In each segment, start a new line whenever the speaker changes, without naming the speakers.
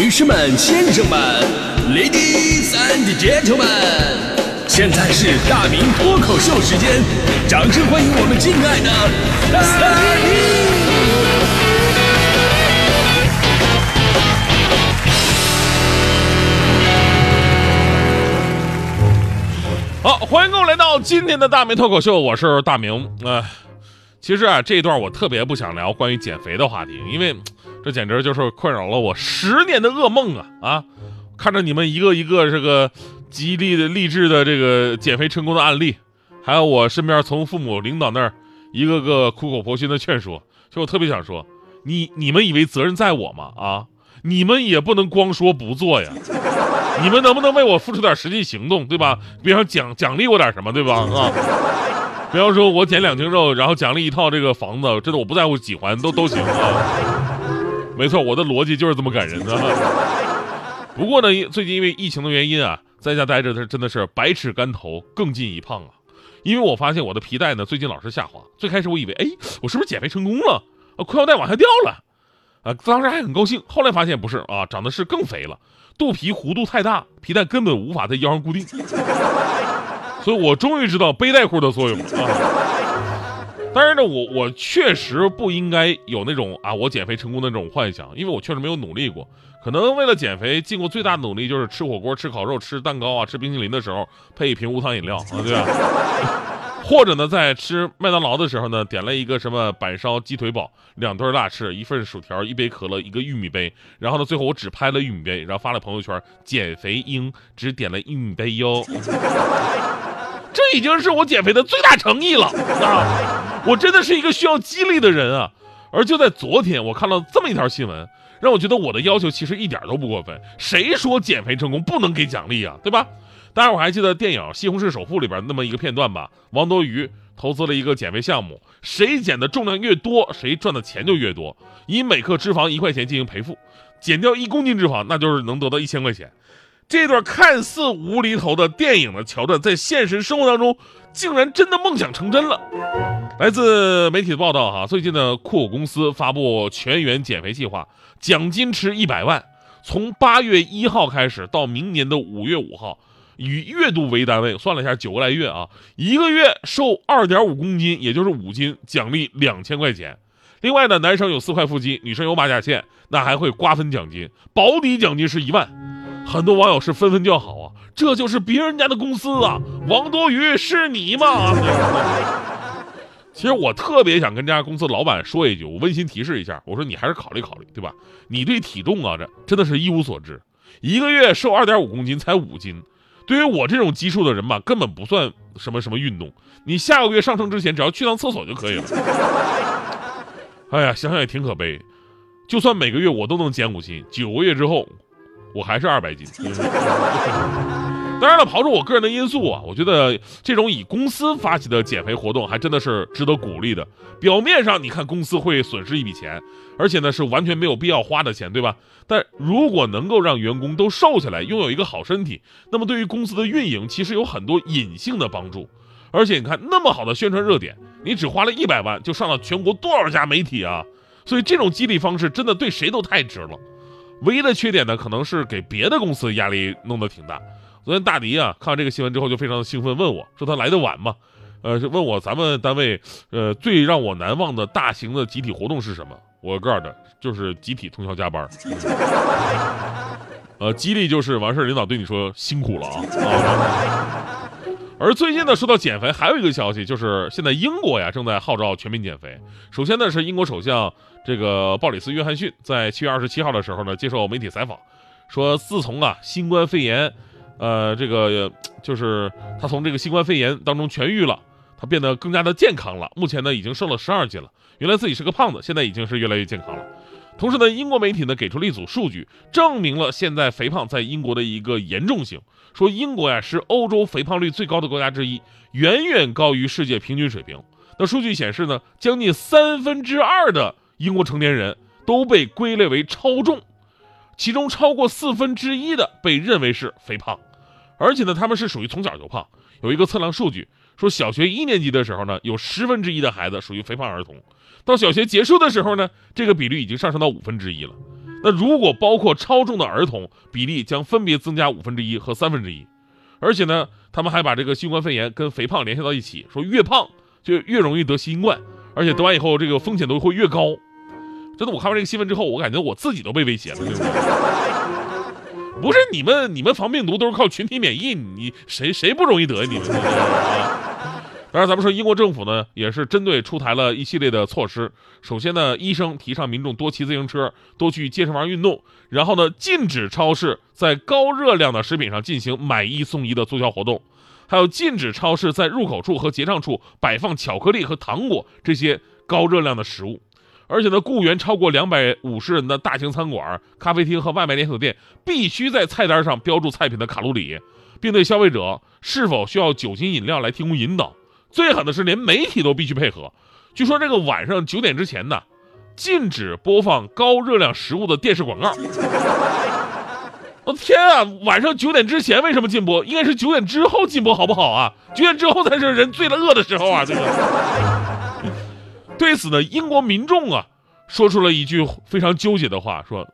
女士们、先生们，Ladies and Gentlemen，现在是大明脱口秀时间，掌声欢迎我们敬爱的大明！
好，欢迎各位来到今天的大明脱口秀，我是大明。哎、其实啊，这一段我特别不想聊关于减肥的话题，因为这简直就是困扰了我十年的噩梦啊！啊，看着你们一个一个这个激励的、励志的这个减肥成功的案例，还有我身边从父母领导那儿一个个苦口婆心的劝说，其实我特别想说，你你们以为责任在我吗？啊，你们也不能光说不做呀。你们能不能为我付出点实际行动，对吧？比方奖奖励我点什么，对吧？啊，比方说我减两斤肉，然后奖励一套这个房子，真的我不在乎几环都都行啊。没错，我的逻辑就是这么感人的。不过呢，最近因为疫情的原因啊，在家待着，他真的是百尺竿头更进一胖啊。因为我发现我的皮带呢最近老是下滑，最开始我以为，哎，我是不是减肥成功了？啊，裤腰带往下掉了，啊，当时还很高兴，后来发现不是啊，长得是更肥了。肚皮弧度太大，皮带根本无法在腰上固定，所以我终于知道背带裤的作用了啊！当然呢，我我确实不应该有那种啊我减肥成功的那种幻想，因为我确实没有努力过。可能为了减肥，尽过最大的努力就是吃火锅、吃烤肉、吃蛋糕啊、吃冰淇淋的时候配一瓶无糖饮料啊，对吧？或者呢，在吃麦当劳的时候呢，点了一个什么板烧鸡腿堡，两对辣翅，一份薯条，一杯可乐，一个玉米杯。然后呢，最后我只拍了玉米杯，然后发了朋友圈，减肥鹰只点了玉米杯哟。这已经是我减肥的最大诚意了啊！我真的是一个需要激励的人啊！而就在昨天，我看到这么一条新闻，让我觉得我的要求其实一点都不过分。谁说减肥成功不能给奖励啊？对吧？当然，我还记得电影《西红柿首富》里边那么一个片段吧。王多鱼投资了一个减肥项目，谁减的重量越多，谁赚的钱就越多，以每克脂肪一块钱进行赔付，减掉一公斤脂肪，那就是能得到一千块钱。这段看似无厘头的电影的桥段，在现实生活当中，竟然真的梦想成真了。来自媒体的报道，哈，最近的酷狗公司发布全员减肥计划，奖金池一百万，从八月一号开始到明年的五月五号。以月度为单位，算了一下，九个来月啊，一个月瘦二点五公斤，也就是五斤，奖励两千块钱。另外呢，男生有四块腹肌，女生有马甲线，那还会瓜分奖金，保底奖金是一万。很多网友是纷纷叫好啊，这就是别人家的公司啊，王多鱼是你吗？其实我特别想跟这家公司老板说一句，我温馨提示一下，我说你还是考虑考虑，对吧？你对体重啊，这真的是一无所知，一个月瘦二点五公斤，才五斤。对于我这种基数的人吧，根本不算什么什么运动。你下个月上升之前，只要去趟厕所就可以了。哎呀，想想也挺可悲。就算每个月我都能减五斤，九个月之后，我还是二百斤。当然了，刨除我个人的因素啊，我觉得这种以公司发起的减肥活动还真的是值得鼓励的。表面上你看公司会损失一笔钱，而且呢是完全没有必要花的钱，对吧？但如果能够让员工都瘦下来，拥有一个好身体，那么对于公司的运营其实有很多隐性的帮助。而且你看那么好的宣传热点，你只花了一百万就上了全国多少家媒体啊？所以这种激励方式真的对谁都太值了。唯一的缺点呢，可能是给别的公司压力弄得挺大。昨天大迪啊，看完这个新闻之后就非常的兴奋，问我说他来的晚吗？呃，问我咱们单位呃最让我难忘的大型的集体活动是什么？我告诉他，就是集体通宵加班。呃，激励就是完事儿领导对你说辛苦了。啊而最近呢，说到减肥，还有一个消息，就是现在英国呀正在号召全民减肥。首先呢，是英国首相这个鲍里斯·约翰逊在七月二十七号的时候呢，接受媒体采访，说自从啊新冠肺炎，呃，这个就是他从这个新冠肺炎当中痊愈了，他变得更加的健康了。目前呢，已经瘦了十二斤了。原来自己是个胖子，现在已经是越来越健康了。同时呢，英国媒体呢给出了一组数据，证明了现在肥胖在英国的一个严重性。说英国呀是欧洲肥胖率最高的国家之一，远远高于世界平均水平。那数据显示呢，将近三分之二的英国成年人都被归类为超重，其中超过四分之一的被认为是肥胖，而且呢，他们是属于从小就胖。有一个测量数据说，小学一年级的时候呢，有十分之一的孩子属于肥胖儿童，到小学结束的时候呢，这个比率已经上升到五分之一了。那如果包括超重的儿童，比例将分别增加五分之一和三分之一。而且呢，他们还把这个新冠肺炎跟肥胖联系到一起，说越胖就越容易得新冠，而且得完以后这个风险都会越高。真的，我看完这个新闻之后，我感觉我自己都被威胁了，对不对？不是你们，你们防病毒都是靠群体免疫，你谁谁不容易得？你们啊？当然，咱们说英国政府呢，也是针对出台了一系列的措施。首先呢，医生提倡民众多骑自行车，多去健身房运动。然后呢，禁止超市在高热量的食品上进行买一送一的促销活动，还有禁止超市在入口处和结账处摆放巧克力和糖果这些高热量的食物。而且呢，雇员超过两百五十人的大型餐馆、咖啡厅和外卖连锁店必须在菜单上标注菜品的卡路里，并对消费者是否需要酒精饮料来提供引导。最狠的是，连媒体都必须配合。据说这个晚上九点之前呢，禁止播放高热量食物的电视广告。我天啊！晚上九点之前为什么禁播？应该是九点之后禁播，好不好啊？九点之后才是人最饿的时候啊！这个。对此呢，英国民众啊，说出了一句非常纠结的话：说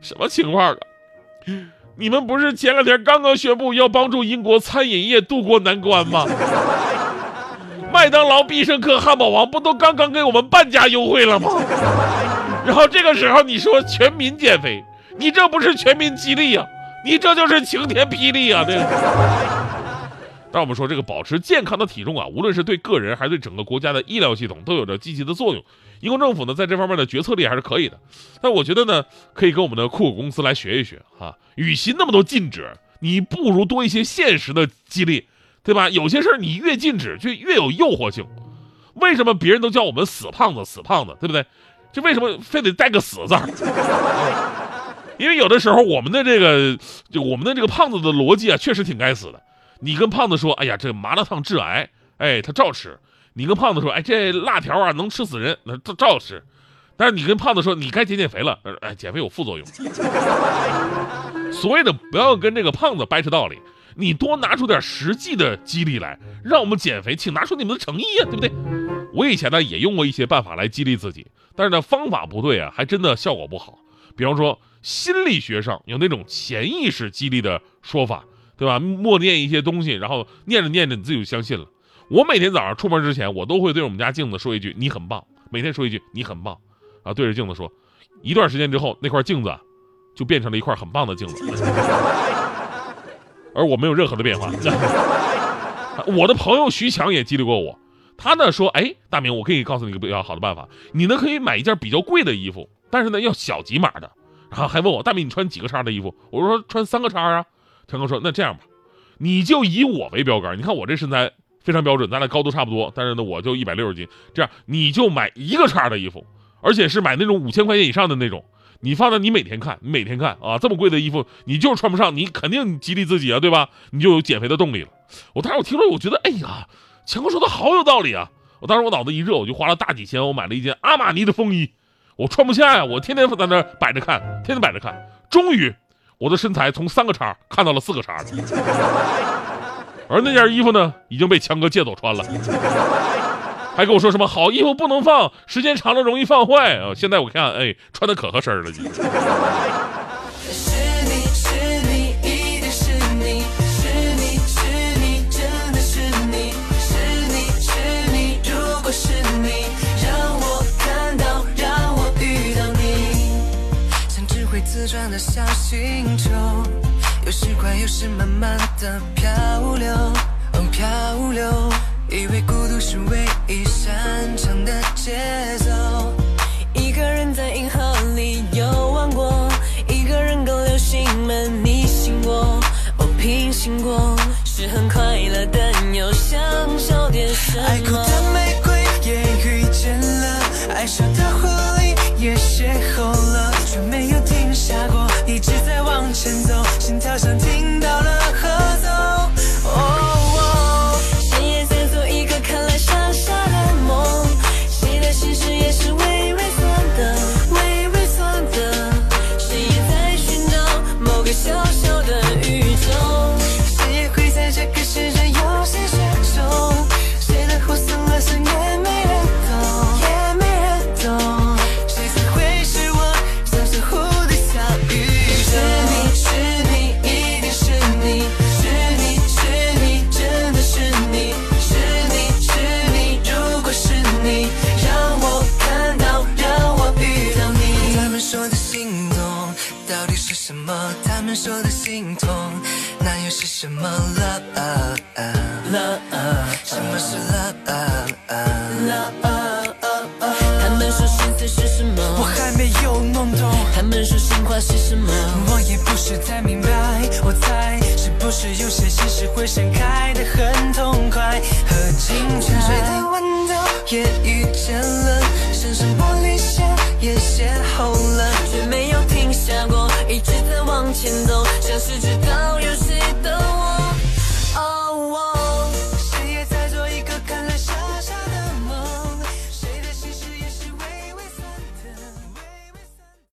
什么情况啊？你们不是前两天刚刚宣布要帮助英国餐饮业渡过难关吗？麦当劳、必胜客、汉堡王不都刚刚给我们半价优惠了吗？然后这个时候你说全民减肥，你这不是全民激励呀？你这就是晴天霹雳啊！对。但我们说这个保持健康的体重啊，无论是对个人还是对整个国家的医疗系统都有着积极的作用。英国政府呢，在这方面的决策力还是可以的。但我觉得呢，可以跟我们的酷狗公司来学一学哈。与其那么多禁止，你不如多一些现实的激励。对吧？有些事儿你越禁止，就越有诱惑性。为什么别人都叫我们死胖子、死胖子，对不对？这为什么非得带个死字儿？因为有的时候我们的这个，就我们的这个胖子的逻辑啊，确实挺该死的。你跟胖子说：“哎呀，这麻辣烫致癌。”哎，他照吃。你跟胖子说：“哎，这辣条啊能吃死人。”那照照吃。但是你跟胖子说：“你该减减肥了。”哎，减肥有副作用。所谓的不要跟这个胖子掰扯道理。你多拿出点实际的激励来，让我们减肥，请拿出你们的诚意呀，对不对？我以前呢也用过一些办法来激励自己，但是呢方法不对啊，还真的效果不好。比方说心理学上有那种潜意识激励的说法，对吧？默念一些东西，然后念着念着你自己就相信了。我每天早上出门之前，我都会对我们家镜子说一句“你很棒”，每天说一句“你很棒”，然后，对着镜子说。一段时间之后，那块镜子就变成了一块很棒的镜子。而我没有任何的变化。我的朋友徐强也激励过我，他呢说：“哎，大明，我可以告诉你一个比较好的办法，你呢可以买一件比较贵的衣服，但是呢要小几码的。”然后还问我：“大明，你穿几个叉的衣服？”我说：“穿三个叉啊。”强哥说：“那这样吧，你就以我为标杆，你看我这身材非常标准，咱俩高度差不多，但是呢我就一百六十斤，这样你就买一个叉的衣服，而且是买那种五千块钱以上的那种。”你放在你每天看，你每天看啊，这么贵的衣服，你就是穿不上，你肯定激励自己啊，对吧？你就有减肥的动力了。我当时我听了，我觉得，哎呀，强哥说的好有道理啊！我当时我脑子一热，我就花了大几千，我买了一件阿玛尼的风衣，我穿不下呀，我天天在那摆着看，天天摆着看，终于我的身材从三个叉看到了四个叉，而那件衣服呢，已经被强哥借走穿了。还跟我说什么好衣服不能放，时间长了容易放坏啊！现在我看，哎，穿的可合身了。转。
的小星球，有时快，有时慢慢的漂流，漂流。以为孤独是唯一擅长的节奏，一个人在银河里游玩过，一个人跟流星们逆行过，哦，平行过，是很快乐，但又想少点什么。
是什么？Love love，什么是 love love？
他们说心碎是什
我
么？
还没有弄懂。
他们说心话是什么？
我也不是太明白，我猜是不是有些心事会盛开的很痛快，和青春